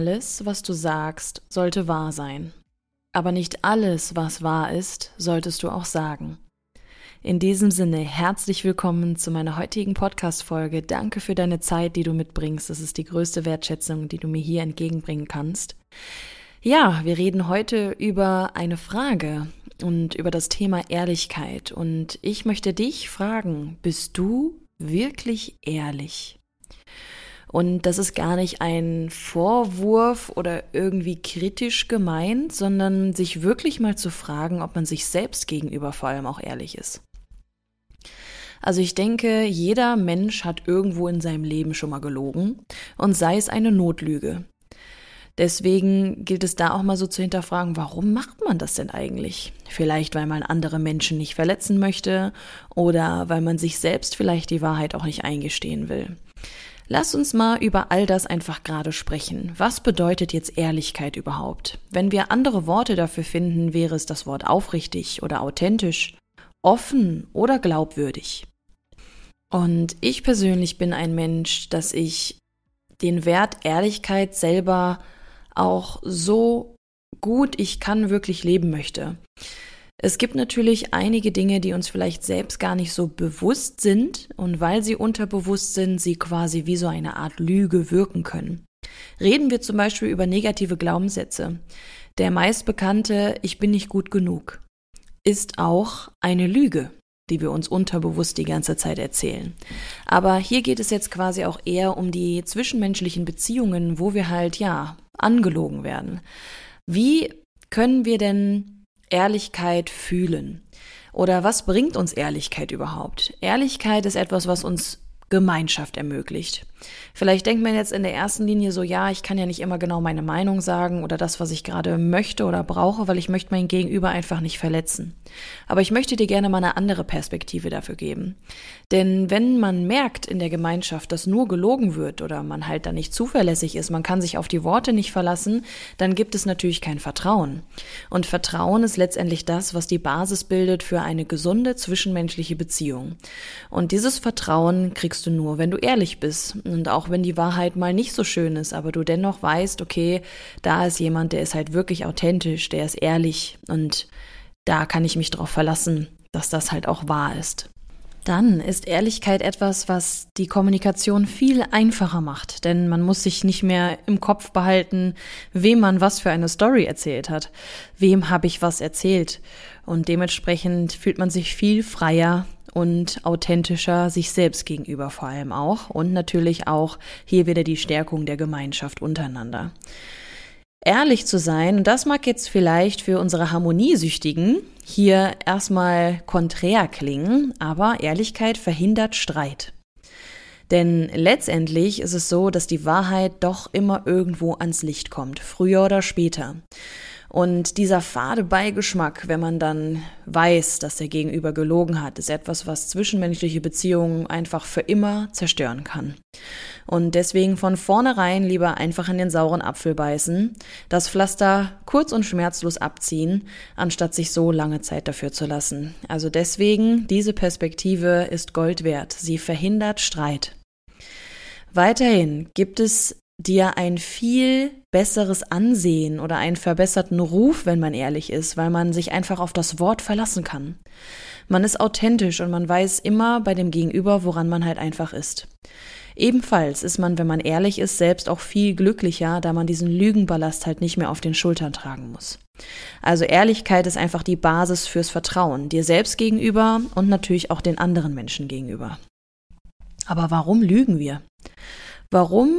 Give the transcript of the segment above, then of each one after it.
Alles, was du sagst, sollte wahr sein. Aber nicht alles, was wahr ist, solltest du auch sagen. In diesem Sinne, herzlich willkommen zu meiner heutigen Podcast-Folge. Danke für deine Zeit, die du mitbringst. Das ist die größte Wertschätzung, die du mir hier entgegenbringen kannst. Ja, wir reden heute über eine Frage und über das Thema Ehrlichkeit. Und ich möchte dich fragen, bist du wirklich ehrlich? Und das ist gar nicht ein Vorwurf oder irgendwie kritisch gemeint, sondern sich wirklich mal zu fragen, ob man sich selbst gegenüber vor allem auch ehrlich ist. Also ich denke, jeder Mensch hat irgendwo in seinem Leben schon mal gelogen und sei es eine Notlüge. Deswegen gilt es da auch mal so zu hinterfragen, warum macht man das denn eigentlich? Vielleicht, weil man andere Menschen nicht verletzen möchte oder weil man sich selbst vielleicht die Wahrheit auch nicht eingestehen will. Lass uns mal über all das einfach gerade sprechen. Was bedeutet jetzt Ehrlichkeit überhaupt? Wenn wir andere Worte dafür finden, wäre es das Wort aufrichtig oder authentisch, offen oder glaubwürdig. Und ich persönlich bin ein Mensch, dass ich den Wert Ehrlichkeit selber auch so gut ich kann wirklich leben möchte. Es gibt natürlich einige Dinge, die uns vielleicht selbst gar nicht so bewusst sind und weil sie unterbewusst sind, sie quasi wie so eine Art Lüge wirken können. Reden wir zum Beispiel über negative Glaubenssätze. Der meistbekannte Ich bin nicht gut genug ist auch eine Lüge, die wir uns unterbewusst die ganze Zeit erzählen. Aber hier geht es jetzt quasi auch eher um die zwischenmenschlichen Beziehungen, wo wir halt ja angelogen werden. Wie können wir denn Ehrlichkeit fühlen? Oder was bringt uns Ehrlichkeit überhaupt? Ehrlichkeit ist etwas, was uns Gemeinschaft ermöglicht. Vielleicht denkt man jetzt in der ersten Linie so, ja, ich kann ja nicht immer genau meine Meinung sagen oder das, was ich gerade möchte oder brauche, weil ich möchte mein Gegenüber einfach nicht verletzen. Aber ich möchte dir gerne mal eine andere Perspektive dafür geben. Denn wenn man merkt in der Gemeinschaft, dass nur gelogen wird oder man halt da nicht zuverlässig ist, man kann sich auf die Worte nicht verlassen, dann gibt es natürlich kein Vertrauen. Und Vertrauen ist letztendlich das, was die Basis bildet für eine gesunde zwischenmenschliche Beziehung. Und dieses Vertrauen kriegst du nur, wenn du ehrlich bist und auch wenn die Wahrheit mal nicht so schön ist, aber du dennoch weißt, okay, da ist jemand, der ist halt wirklich authentisch, der ist ehrlich und da kann ich mich darauf verlassen, dass das halt auch wahr ist. Dann ist Ehrlichkeit etwas, was die Kommunikation viel einfacher macht, denn man muss sich nicht mehr im Kopf behalten, wem man was für eine Story erzählt hat, wem habe ich was erzählt und dementsprechend fühlt man sich viel freier und authentischer sich selbst gegenüber vor allem auch und natürlich auch hier wieder die Stärkung der Gemeinschaft untereinander. Ehrlich zu sein, und das mag jetzt vielleicht für unsere Harmoniesüchtigen hier erstmal konträr klingen, aber Ehrlichkeit verhindert Streit. Denn letztendlich ist es so, dass die Wahrheit doch immer irgendwo ans Licht kommt, früher oder später. Und dieser fade Beigeschmack, wenn man dann weiß, dass der Gegenüber gelogen hat, ist etwas, was zwischenmenschliche Beziehungen einfach für immer zerstören kann. Und deswegen von vornherein lieber einfach in den sauren Apfel beißen, das Pflaster kurz und schmerzlos abziehen, anstatt sich so lange Zeit dafür zu lassen. Also deswegen, diese Perspektive ist Gold wert. Sie verhindert Streit. Weiterhin gibt es dir ein viel besseres Ansehen oder einen verbesserten Ruf, wenn man ehrlich ist, weil man sich einfach auf das Wort verlassen kann. Man ist authentisch und man weiß immer bei dem Gegenüber, woran man halt einfach ist. Ebenfalls ist man, wenn man ehrlich ist, selbst auch viel glücklicher, da man diesen Lügenballast halt nicht mehr auf den Schultern tragen muss. Also Ehrlichkeit ist einfach die Basis fürs Vertrauen, dir selbst gegenüber und natürlich auch den anderen Menschen gegenüber. Aber warum lügen wir? Warum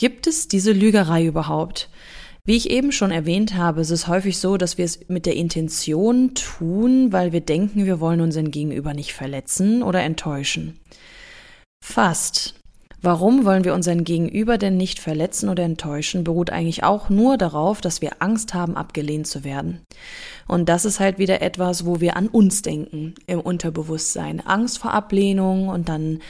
gibt es diese Lügerei überhaupt? Wie ich eben schon erwähnt habe, ist es häufig so, dass wir es mit der Intention tun, weil wir denken, wir wollen unseren Gegenüber nicht verletzen oder enttäuschen. Fast. Warum wollen wir unseren Gegenüber denn nicht verletzen oder enttäuschen, beruht eigentlich auch nur darauf, dass wir Angst haben, abgelehnt zu werden. Und das ist halt wieder etwas, wo wir an uns denken im Unterbewusstsein. Angst vor Ablehnung und dann,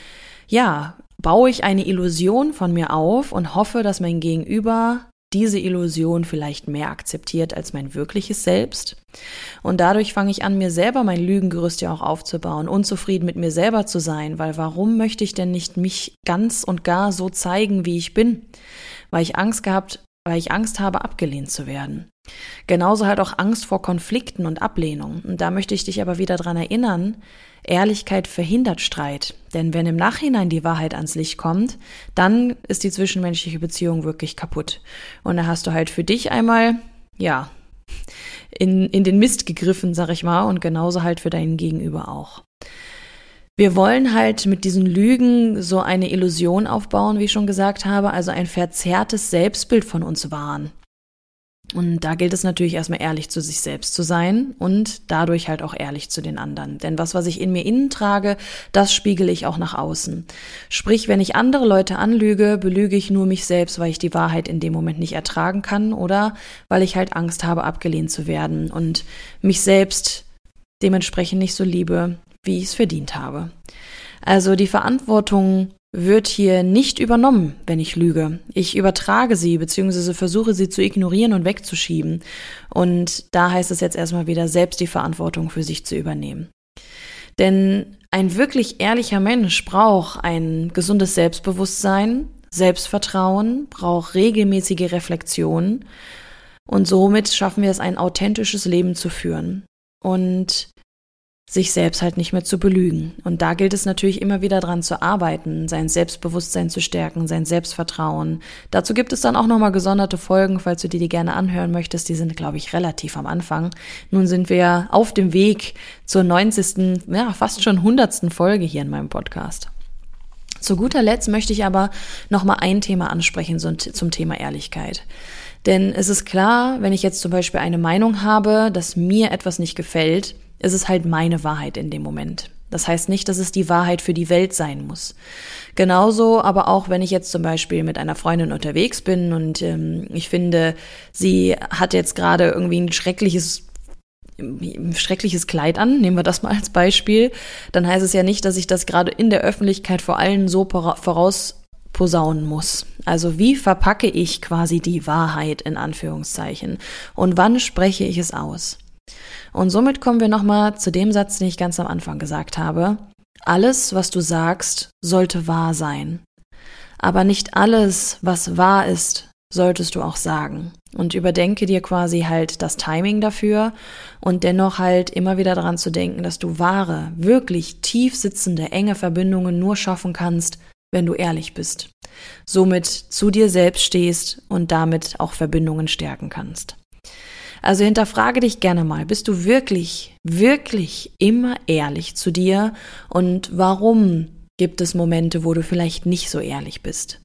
ja, baue ich eine Illusion von mir auf und hoffe, dass mein Gegenüber diese Illusion vielleicht mehr akzeptiert als mein wirkliches Selbst. Und dadurch fange ich an, mir selber mein Lügengerüst ja auch aufzubauen, unzufrieden mit mir selber zu sein, weil warum möchte ich denn nicht mich ganz und gar so zeigen, wie ich bin? Weil ich Angst gehabt, weil ich Angst habe, abgelehnt zu werden. Genauso halt auch Angst vor Konflikten und Ablehnung. Und da möchte ich dich aber wieder dran erinnern, Ehrlichkeit verhindert Streit. Denn wenn im Nachhinein die Wahrheit ans Licht kommt, dann ist die zwischenmenschliche Beziehung wirklich kaputt. Und da hast du halt für dich einmal, ja, in, in den Mist gegriffen, sag ich mal, und genauso halt für deinen Gegenüber auch. Wir wollen halt mit diesen Lügen so eine Illusion aufbauen, wie ich schon gesagt habe, also ein verzerrtes Selbstbild von uns wahren. Und da gilt es natürlich erstmal ehrlich zu sich selbst zu sein und dadurch halt auch ehrlich zu den anderen. Denn was, was ich in mir innen trage, das spiegele ich auch nach außen. Sprich, wenn ich andere Leute anlüge, belüge ich nur mich selbst, weil ich die Wahrheit in dem Moment nicht ertragen kann oder weil ich halt Angst habe, abgelehnt zu werden und mich selbst dementsprechend nicht so liebe, wie ich es verdient habe. Also die Verantwortung wird hier nicht übernommen, wenn ich lüge. Ich übertrage sie bzw. versuche sie zu ignorieren und wegzuschieben. Und da heißt es jetzt erstmal wieder, selbst die Verantwortung für sich zu übernehmen. Denn ein wirklich ehrlicher Mensch braucht ein gesundes Selbstbewusstsein, Selbstvertrauen, braucht regelmäßige Reflexion und somit schaffen wir es, ein authentisches Leben zu führen. Und sich selbst halt nicht mehr zu belügen. Und da gilt es natürlich immer wieder dran zu arbeiten, sein Selbstbewusstsein zu stärken, sein Selbstvertrauen. Dazu gibt es dann auch nochmal gesonderte Folgen, falls du dir die gerne anhören möchtest. Die sind, glaube ich, relativ am Anfang. Nun sind wir auf dem Weg zur 90., ja, fast schon 100. Folge hier in meinem Podcast. Zu guter Letzt möchte ich aber nochmal ein Thema ansprechen zum Thema Ehrlichkeit. Denn es ist klar, wenn ich jetzt zum Beispiel eine Meinung habe, dass mir etwas nicht gefällt, ist es halt meine Wahrheit in dem Moment. Das heißt nicht, dass es die Wahrheit für die Welt sein muss. Genauso, aber auch wenn ich jetzt zum Beispiel mit einer Freundin unterwegs bin und ähm, ich finde, sie hat jetzt gerade irgendwie ein schreckliches ein schreckliches Kleid an, nehmen wir das mal als Beispiel, dann heißt es ja nicht, dass ich das gerade in der Öffentlichkeit vor allen so voraus posaunen muss. Also wie verpacke ich quasi die Wahrheit in Anführungszeichen und wann spreche ich es aus? Und somit kommen wir nochmal zu dem Satz, den ich ganz am Anfang gesagt habe. Alles, was du sagst, sollte wahr sein. Aber nicht alles, was wahr ist, solltest du auch sagen. Und überdenke dir quasi halt das Timing dafür und dennoch halt immer wieder daran zu denken, dass du wahre, wirklich tief sitzende, enge Verbindungen nur schaffen kannst, wenn du ehrlich bist. Somit zu dir selbst stehst und damit auch Verbindungen stärken kannst. Also hinterfrage dich gerne mal, bist du wirklich, wirklich immer ehrlich zu dir und warum gibt es Momente, wo du vielleicht nicht so ehrlich bist?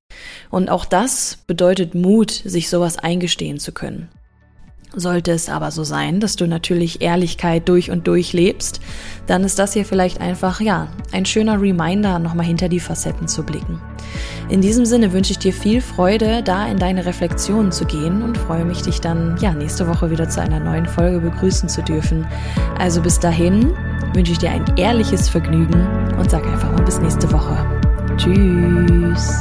Und auch das bedeutet Mut, sich sowas eingestehen zu können. Sollte es aber so sein, dass du natürlich Ehrlichkeit durch und durch lebst, dann ist das hier vielleicht einfach, ja, ein schöner Reminder, nochmal hinter die Facetten zu blicken. In diesem Sinne wünsche ich dir viel Freude, da in deine Reflexionen zu gehen und freue mich, dich dann, ja, nächste Woche wieder zu einer neuen Folge begrüßen zu dürfen. Also bis dahin wünsche ich dir ein ehrliches Vergnügen und sag einfach mal bis nächste Woche. Tschüss.